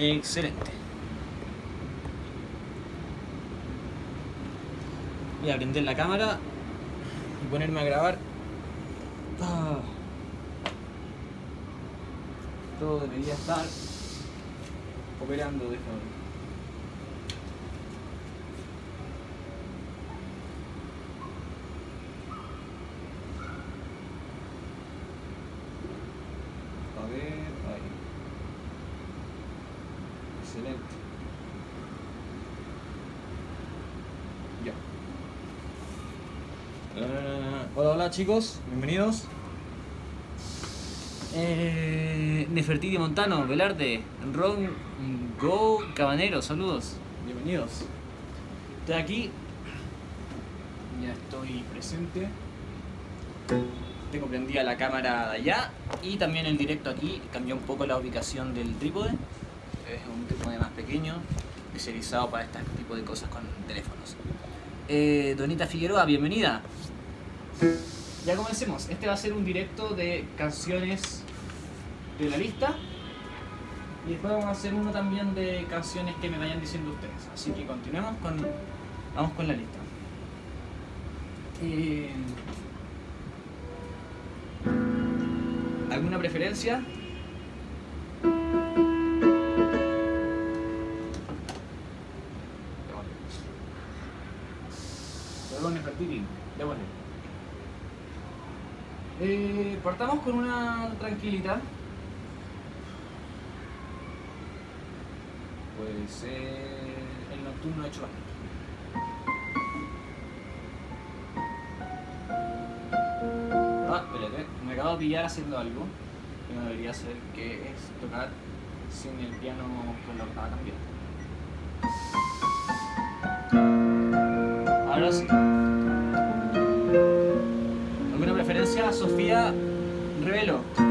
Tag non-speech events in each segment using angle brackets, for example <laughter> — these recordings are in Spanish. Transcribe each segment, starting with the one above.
Excelente. Voy a prender la cámara y ponerme a grabar. Ah. Todo debería estar operando de forma. A ver, ahí. Excelente. Ya. Eh, hola, chicos, bienvenidos. Eh, Nefertiti Montano, Velarde, Ron Go Cabanero, saludos, bienvenidos. Estoy aquí, ya estoy presente. Tengo prendida la cámara de allá y también el directo aquí. Cambió un poco la ubicación del trípode. Es un trípode más pequeño, especializado para este tipo de cosas con teléfonos. Eh, Donita Figueroa, bienvenida. Ya comencemos. Este va a ser un directo de canciones de la lista. Y después vamos a hacer uno también de canciones que me vayan diciendo ustedes. Así que continuemos con. Vamos con la lista. Eh, ¿Alguna preferencia? Partamos con una tranquilita. Puede ser el nocturno de Chubasquero. Ah, espérate, me acabo de pillar haciendo algo que no debería hacer, que es tocar sin el piano con la octava cambiada. Ahora sí. ¿Alguna preferencia? Sofía Revelo.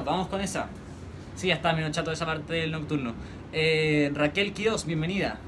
Vamos con esa. Sí, ya está, menos chato esa parte del nocturno. Eh, Raquel Quios, bienvenida.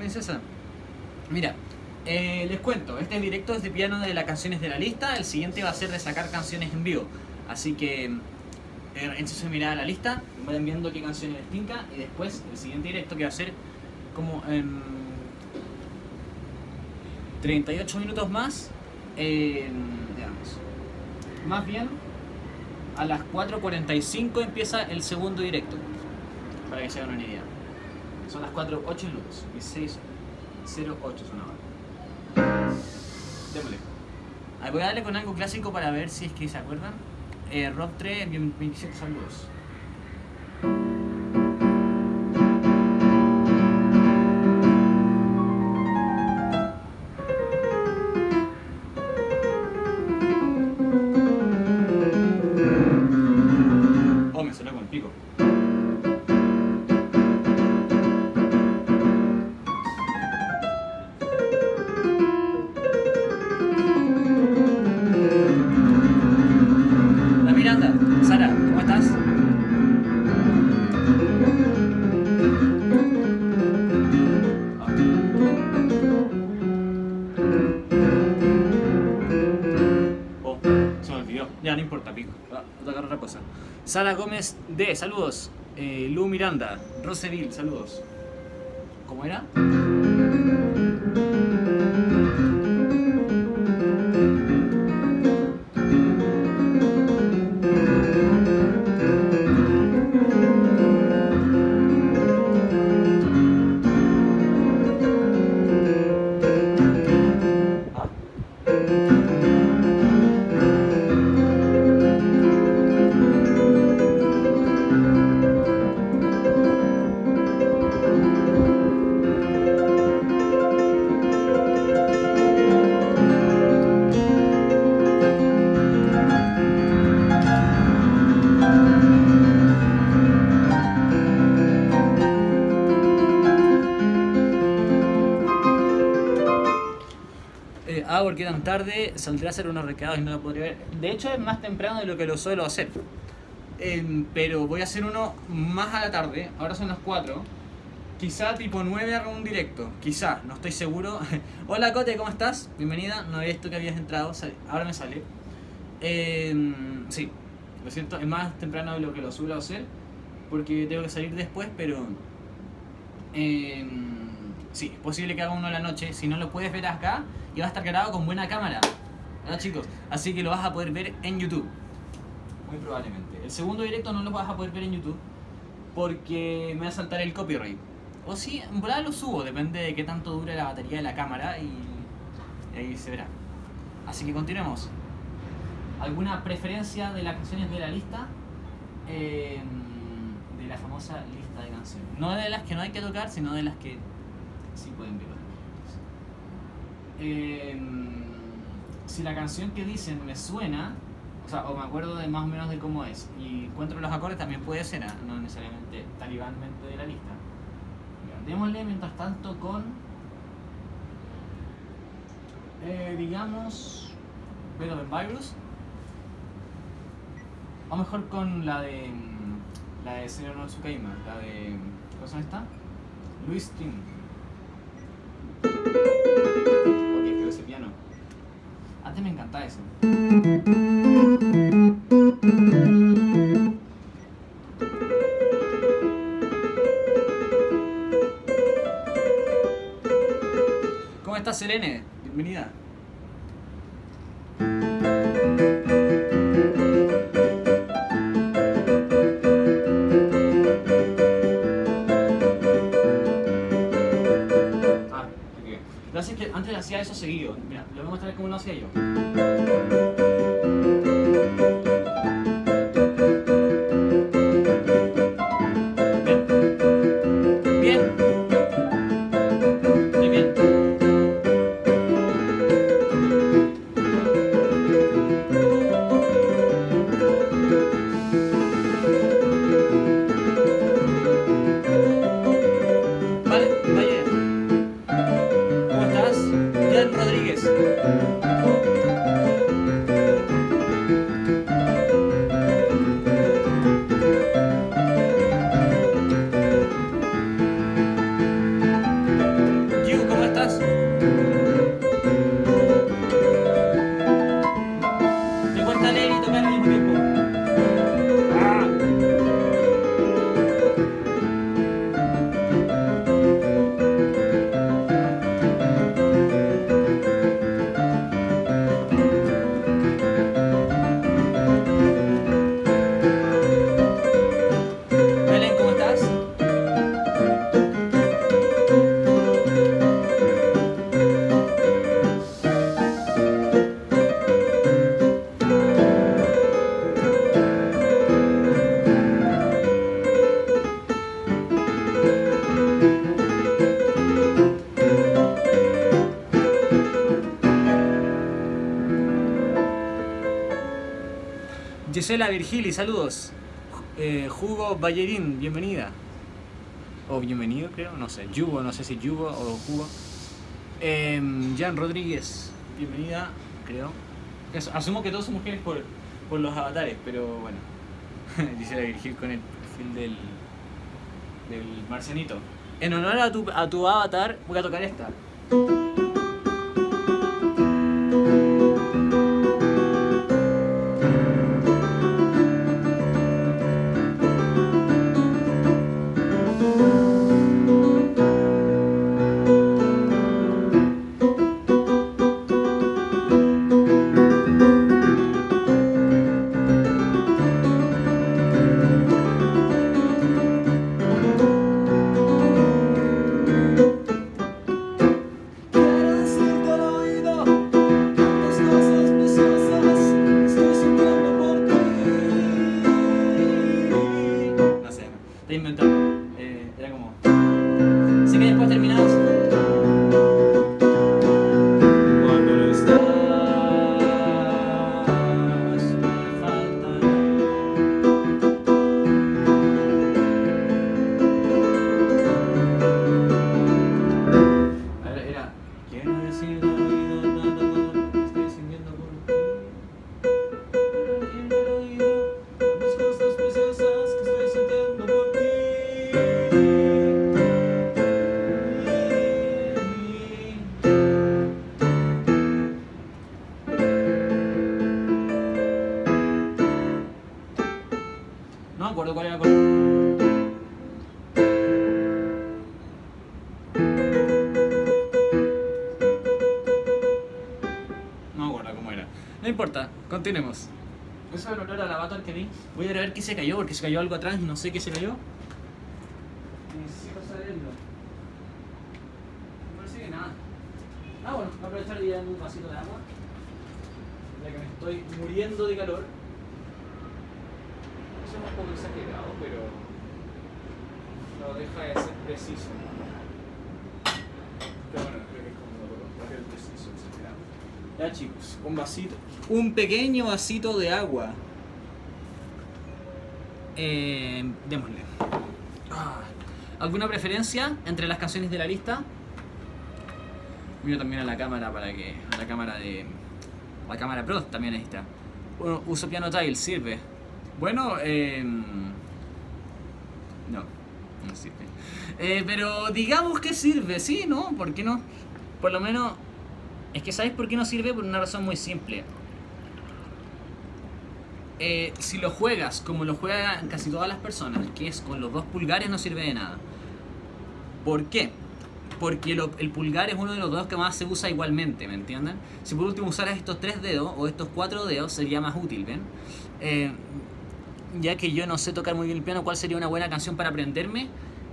Princesa. Mira, eh, les cuento, este es directo desde piano de las canciones de la lista, el siguiente va a ser de sacar canciones en vivo. Así que, eh, entonces mirar la lista, vayan viendo qué canciones les tinca y después el siguiente directo que va a ser como en 38 minutos más, eh, más bien a las 4.45 empieza el segundo directo, para que se hagan una idea. Son las 4, 8 minutos, 16, 08 son ahora. Démosle. Voy a darle con algo clásico para ver si es que se acuerdan. Eh, Rock 3, 27 saludos. Sara Gómez D, saludos. Eh, Lu Miranda, Roseville, saludos. ¿Cómo era? Tarde saldré a hacer unos recados y no lo podría ver. De hecho, es más temprano de lo que lo suelo hacer. Em, pero voy a hacer uno más a la tarde. Ahora son las 4. Quizá tipo 9 haga un directo. Quizá, no estoy seguro. <laughs> Hola Cote, ¿cómo estás? Bienvenida. No había visto que habías entrado. Ahora me sale. Em, sí, lo siento. Es más temprano de lo que lo suelo hacer. Porque tengo que salir después, pero... em, sí, es posible que haga uno en la noche. Si no lo puedes ver acá, y va a estar grabado con buena cámara. ¿Verdad, chicos? Así que lo vas a poder ver en YouTube. Muy probablemente. El segundo directo no lo vas a poder ver en YouTube porque me va a saltar el copyright. O sí, en volada lo subo, depende de qué tanto dure la batería de la cámara y, y ahí se verá. Así que continuemos. ¿Alguna preferencia de las canciones de la lista? Eh, de la famosa lista de canciones. No de las que no hay que tocar, sino de las que sí pueden ver. Eh, si la canción que dicen me suena, o sea, o me acuerdo de más o menos de cómo es, y encuentro los acordes, también puede ser, ¿ah? no necesariamente talibánmente de la lista. Démosle mientras tanto con, eh, digamos, Beethoven Virus, o mejor con la de La de Señor la de. ¿Cómo se llama esta? Luis Tim. Ok, pero ese piano. Antes me encantaba eso. ¿Cómo estás, Selene? Bienvenida. A mostrar cómo Gisela Virgili, saludos. Eh, Jugo Ballerín, bienvenida. O bienvenido, creo, no sé. Yugo, no sé si Yugo o Jugo. Em, Jan Rodríguez, bienvenida, creo. Asumo que todos son mujeres por, por los avatares, pero bueno. <laughs> Gisela Virgil con el perfil del, del marcianito. En honor a tu, a tu avatar, voy a tocar esta. Continuemos. Eso es el olor al avatar que vi. Voy a ir a ver qué se cayó, porque se cayó algo atrás y no sé qué se cayó. Necesito saberlo. Me parece que nada. Ah, bueno, voy a aprovechar y darme un vasito de agua. Ya que me estoy muriendo de calor. Eso es un poco exagerado, pero. No deja de ser preciso. Pero bueno, creo que es como lo lo preciso, exagerado. Ya chicos, un vasito. Un pequeño vasito de agua. Eh, démosle. Ah, ¿Alguna preferencia entre las canciones de la lista? Miro también a la cámara para que. a la cámara de. la cámara Pro también ahí está. Bueno, uso piano tile, sirve. Bueno, eh, No, no sirve. Eh, pero digamos que sirve, sí, ¿no? ¿Por qué no? Por lo menos... Es que ¿sabes por qué no sirve? Por una razón muy simple. Eh, si lo juegas como lo juegan casi todas las personas, que es con los dos pulgares, no sirve de nada. ¿Por qué? Porque el pulgar es uno de los dedos que más se usa igualmente, ¿me entienden? Si por último usaras estos tres dedos o estos cuatro dedos sería más útil, ¿ven? Eh, ya que yo no sé tocar muy bien el piano, ¿cuál sería una buena canción para aprenderme?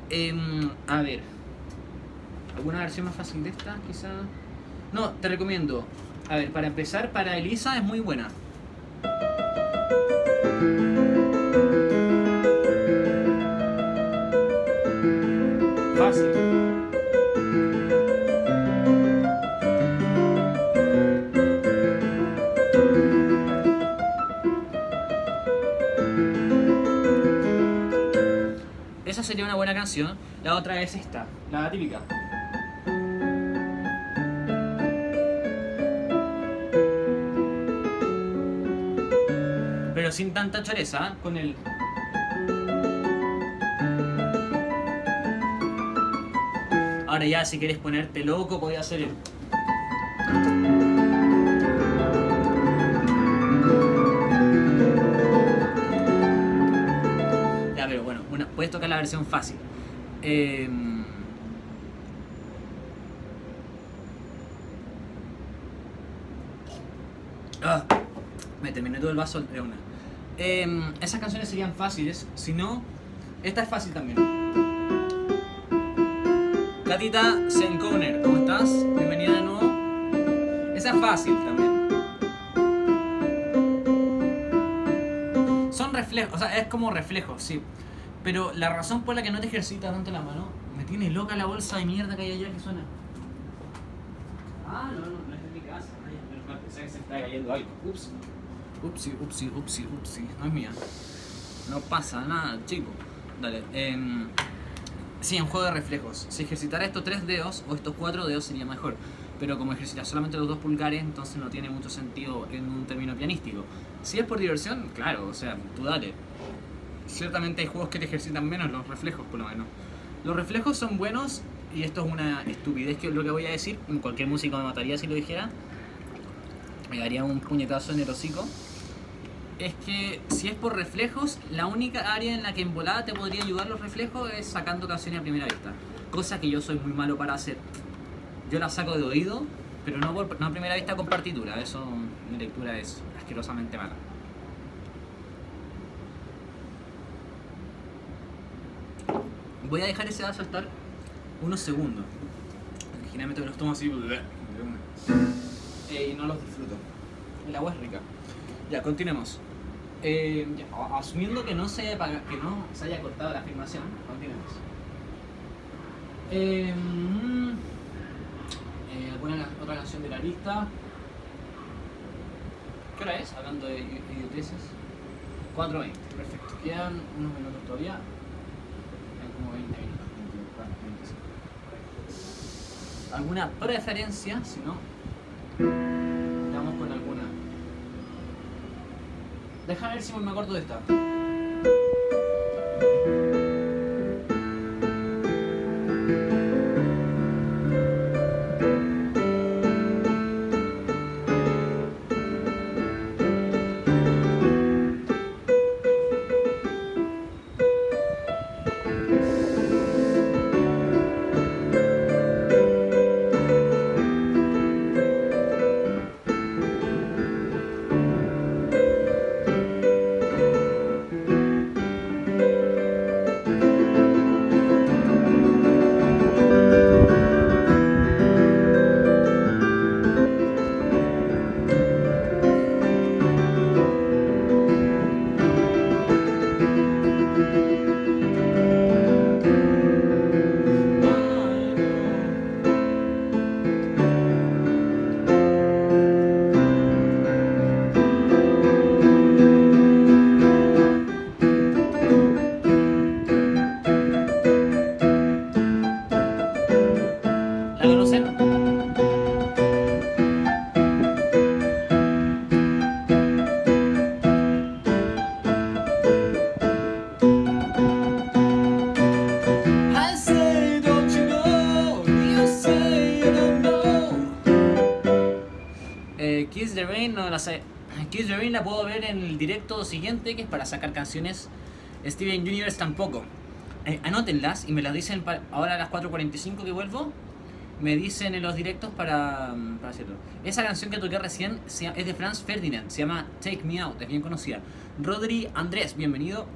Em, a ver, ¿alguna versión más fácil de esta, quizá? No, te recomiendo. A ver, para empezar, para Elisa es muy buena. Fácil. Esa sería una buena canción. La otra es esta, la típica. Pero sin tanta choreza, ¿eh? con el... Ahora ya si quieres ponerte loco, podía hacer el... Ya, pero bueno, puedes tocar la versión fácil. Ah, me terminé todo el vaso de una. Em, esas canciones serían fáciles, si no, esta es fácil también. Gatita Senkoner, ¿cómo estás? Bienvenida de nuevo. Esa es fácil también. Son reflejos, o sea, es como reflejos, sí. Pero la razón por la que no te ejercitas tanto la mano, me tiene loca la bolsa de mierda que hay allá que suena. Ah, no, no, no es en mi casa. Ay, pensé que se está cayendo algo. Ups. Upsi, upsi, upsi, upsi. No es mía. No pasa nada, chico. Dale. Eh, sí, un juego de reflejos. Si ejercitara estos tres dedos o estos cuatro dedos sería mejor. Pero como ejercitas solamente los dos pulgares, entonces no tiene mucho sentido en un término pianístico. Si es por diversión, claro, o sea, tú dale. Ciertamente hay juegos que te ejercitan menos los reflejos, por lo menos. Los reflejos son buenos, y esto es una estupidez que es lo que voy a decir. Cualquier músico me mataría si lo dijera. Me daría un puñetazo en el hocico es que si es por reflejos, la única área en la que en volada te podría ayudar los reflejos es sacando canciones a primera vista. Cosa que yo soy muy malo para hacer. Yo la saco de oído, pero no, por, no a primera vista con partitura. Eso, mi lectura es asquerosamente mala. Voy a dejar ese vaso estar unos segundos. Originalmente me los tomo así y no los disfruto. El agua es rica. Ya, continuemos. Eh, asumiendo que no, se haya, que no se haya cortado la afirmación, continuemos. Eh, mm, eh, ¿Alguna otra canción de la lista? ¿Qué hora es? Hablando de idioteces. 4.20, perfecto. Quedan unos minutos todavía. Quedan como 20 minutos. 25. ¿Alguna preferencia? Si no, Déjame ver si me acuerdo de esta. Puedo ver en el directo siguiente, que es para sacar canciones. Steven Universe tampoco. Eh, anótenlas y me las dicen ahora a las 4.45 que vuelvo. Me dicen en los directos para, mm, para hacerlo. Esa canción que toqué recién es de Franz Ferdinand, se llama Take Me Out, es bien conocida. Rodri Andrés, bienvenido.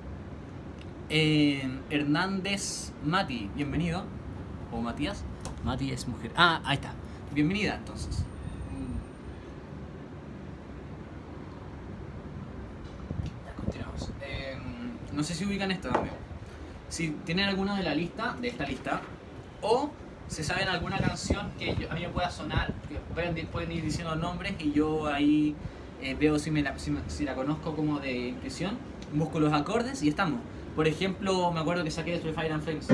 Eh, Hernández Mati, bienvenido. O Matías. Mati es mujer. Ah, ahí está. Bienvenida entonces. Ya, continuamos. Eh, no sé si ubican esto también. Si tienen alguna de la lista, de esta lista, o si saben alguna canción que yo- a mí me pueda sonar, que pueden, pueden ir diciendo nombres y yo ahí eh, veo si, me la conozco como de intuición, busco los acordes y estamos. Por ejemplo, me acuerdo que saqué de Fire and Flames.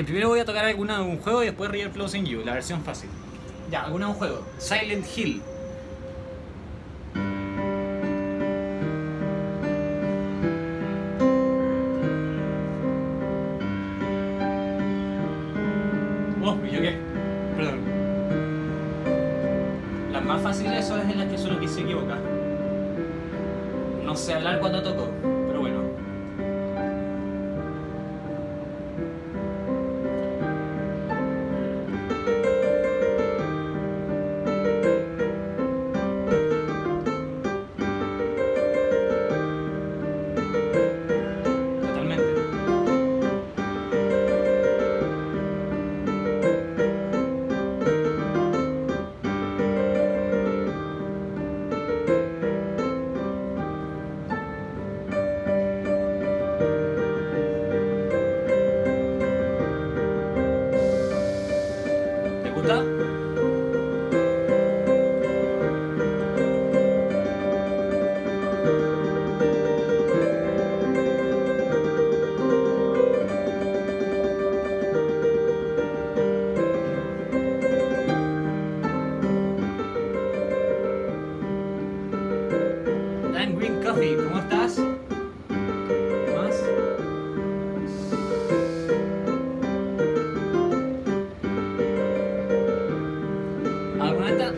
Eh, primero voy a tocar alguna de un juego y después River Flows in You, la versión fácil. Ya, alguna de un juego. Silent Hill. Oh, ¿y yo qué? Perdón. Las más fáciles son las en las que solo quise equivocar. No sé hablar cuando toco,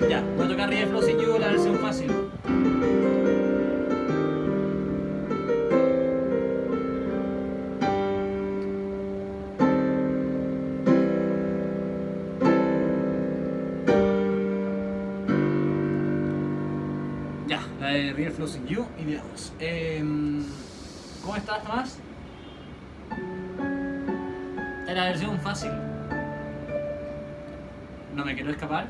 Ya, voy a tocar in You, la versión fácil. Ya, la de River Flows in You y veamos. Em, ¿Cómo estás, Tomás? Es la versión fácil. No me quiero escapar,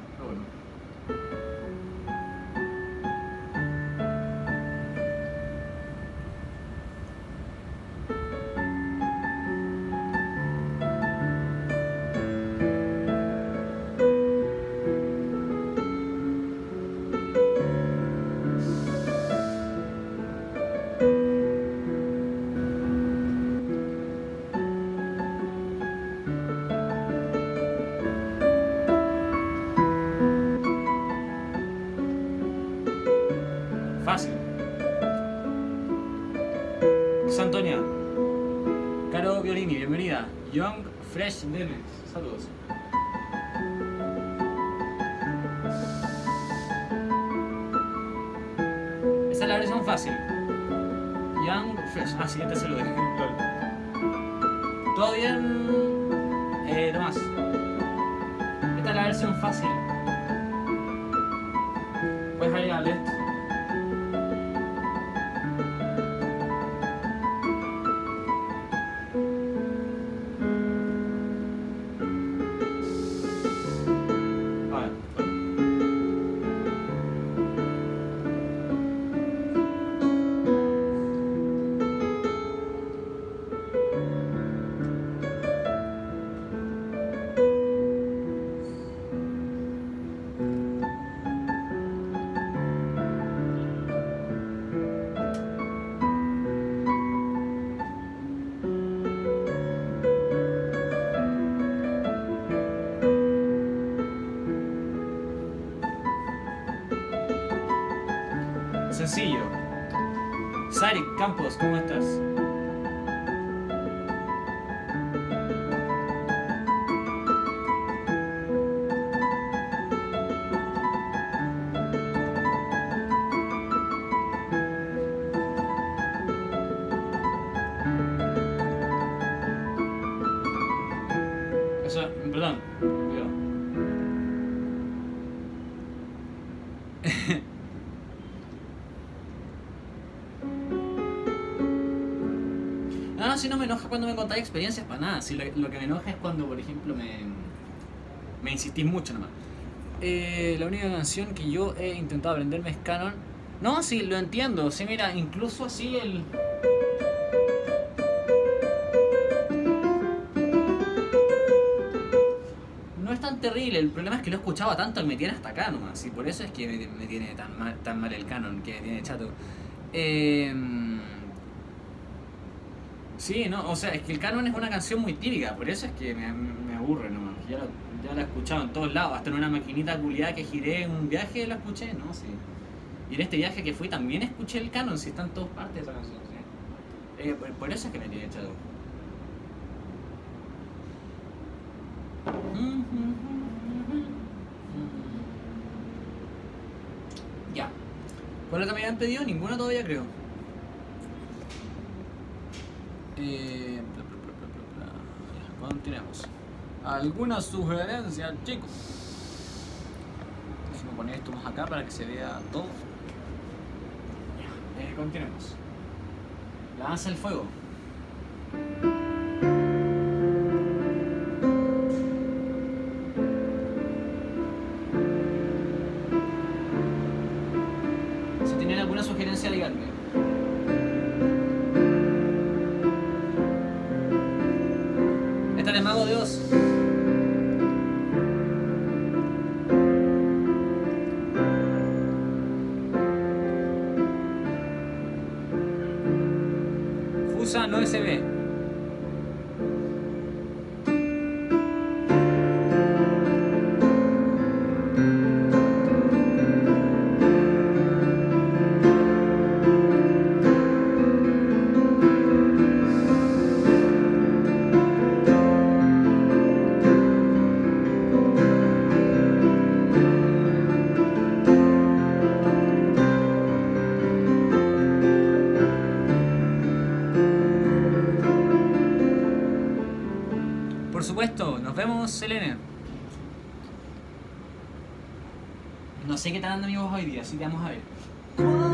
Fresh Lemons. Saludos. Esa es la versión fácil. Young Fresh. Ah, sí, ya te saludé. Lol. ¿Todo bien, eh, Tomás? Esta es la versión fácil. Puedes agregarle esto. Me enoja cuando me contáis experiencias para nada. Si lo, que me enoja es cuando, por ejemplo, me, me insistís mucho nomás. Eh, la única canción que yo he intentado aprenderme es Canon. No, sí, lo entiendo. Sí, mira, incluso así el. No es tan terrible, el problema es que lo escuchaba tanto que me tiene hasta acá nomás. Y por eso es que me, me tiene tan mal, tan mal el canon, que me tiene chato. Eh, Sí, no, o sea, es que el canon es una canción muy típica, por eso es que me, me aburre nomás. Ya la, ya la he escuchado en todos lados, hasta en una maquinita culiada que giré en un viaje la escuché, ¿no? Sí. Y en este viaje que fui también escuché el canon, si está en todas partes esa canción, ¿sí? Eh, por, eso es que me tiene echado. Ya. ¿Cuál me habían pedido? Ninguna todavía creo. Eh, Continuemos. ¿Alguna sugerencia, chicos? Poner esto más acá para que se vea todo. Eh, continuemos. Lanza el fuego. Por supuesto, nos vemos, Selene. No sé qué mi voz hoy día, así que vamos a ver.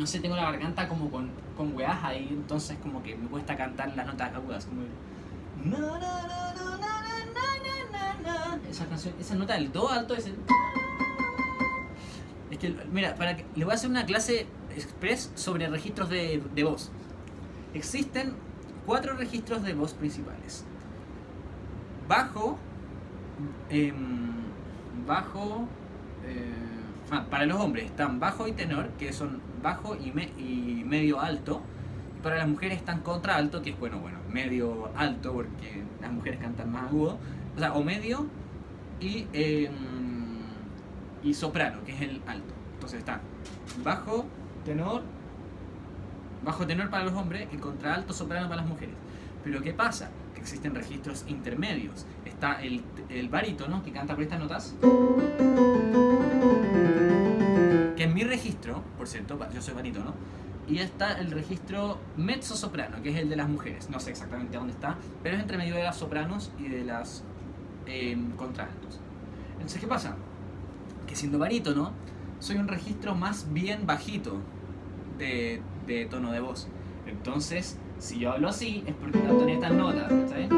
No sé, tengo la garganta como con, con weas ahí, entonces como que me cuesta cantar las notas agudas. Como. Esa canción, esa nota del do alto es que, mira, para que, le voy a hacer una clase express sobre registros de, de voz. Existen cuatro registros de voz principales. Bajo, em, bajo, para los hombres están bajo y tenor, que son bajo y, me- y medio alto. Para las mujeres están contra alto, que es bueno, bueno, medio alto, porque las mujeres cantan más agudo. O sea, o medio y, em, y soprano, que es el alto. Entonces está bajo, tenor, bajo tenor para los hombres y contralto soprano para las mujeres. Pero ¿qué pasa? Existen registros intermedios. Está el, barítono que canta por estas notas. Que en mi registro, por cierto, yo soy barítono. Y está el registro mezzo soprano, que es el de las mujeres. No sé exactamente dónde está, pero es entre medio de las sopranos y de las eh, contraltos. Entonces, ¿qué pasa? Que siendo barítono, soy un registro más bien bajito de tono de voz. Entonces, si yo hablo así, es porque no tenía estas notas, ¿sabes?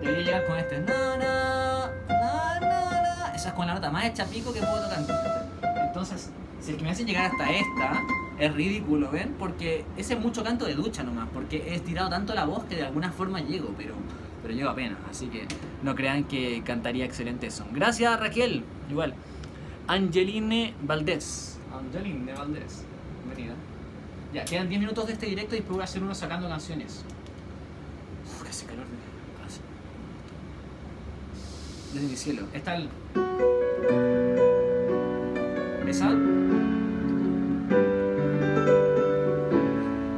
Debería llegar con este. Na, na, na, na. Esa es con la nota más hecha pico que puedo tocar. ¿cachai? Entonces, si el que me hace llegar hasta esta, es ridículo, ¿ven? Porque ese es mucho canto de ducha nomás, porque he estirado tanto la voz que de alguna forma llego, pero, pero llego apenas. Así que no crean que cantaría excelente son. Gracias, Raquel. Igual. Angeline Valdés. Angeline Valdés. Bienvenida. Ya, quedan 10 minutos de este directo y después voy a hacer uno sacando canciones. Uf, que hace calor. Desde mi cielo. Está el. ¿Esa?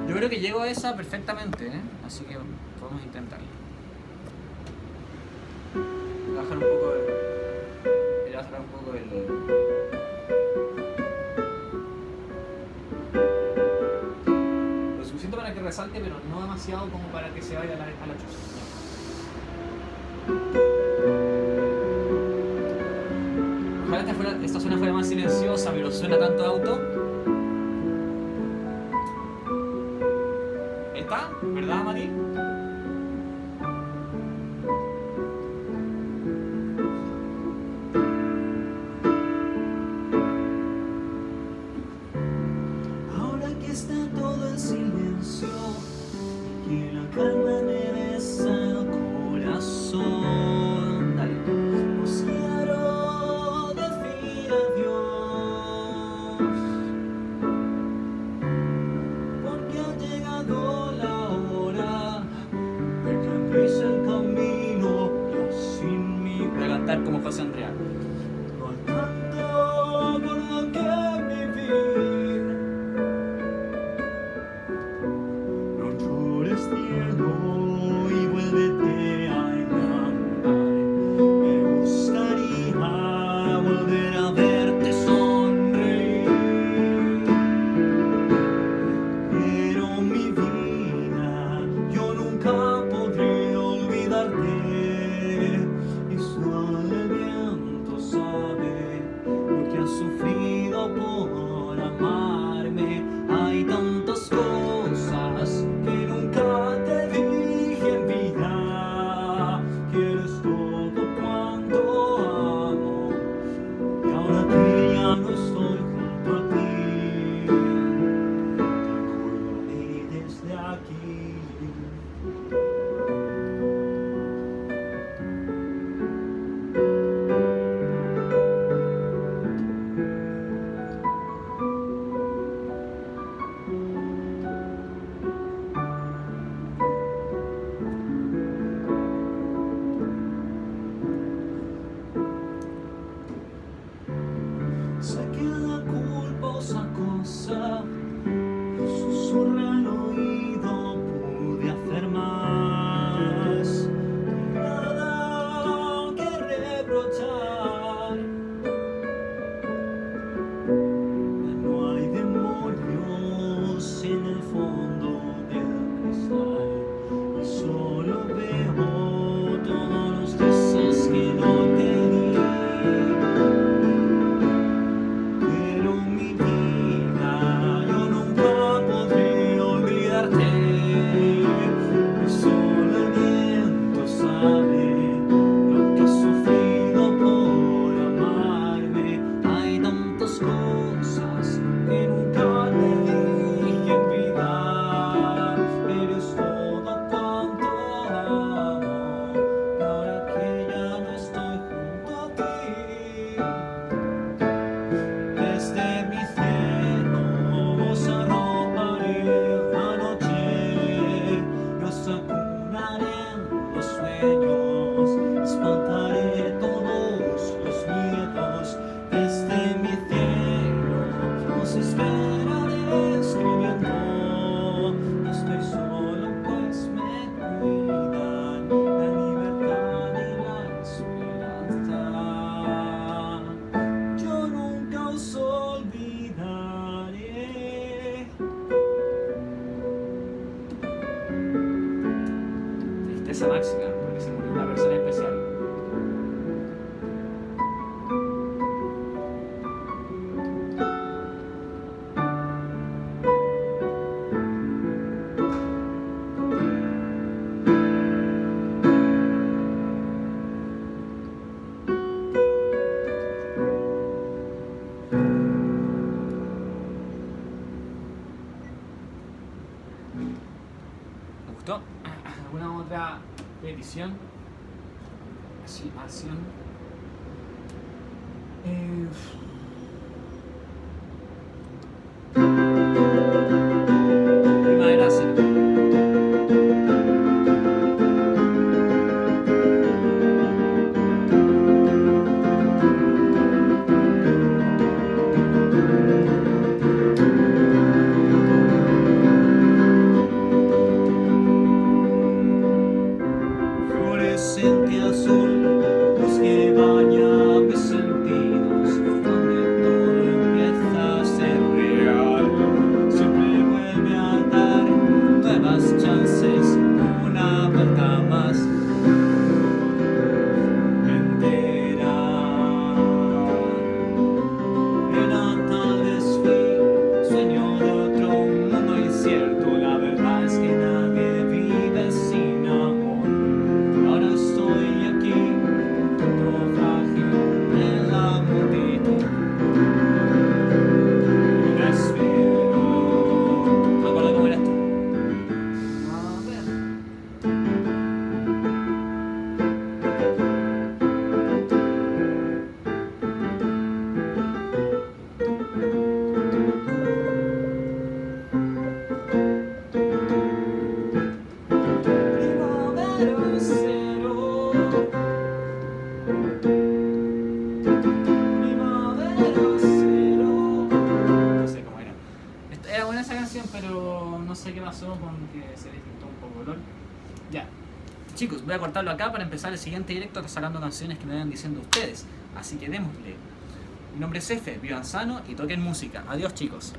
Yo creo que llego a esa perfectamente, ¿eh? Así que podemos intentarlo. Bajar un poco el. Voy bajar un poco el. Resalte, pero no demasiado como para que se vaya a la, a chucha. Ojalá esta, fuera, esta zona fuera más silenciosa, pero suena tanto auto. cortarlo acá para empezar el siguiente directo sacando canciones que me vayan diciendo ustedes. Así que démosle. Mi nombre es Efe, vivan sano y toquen música. Adiós chicos.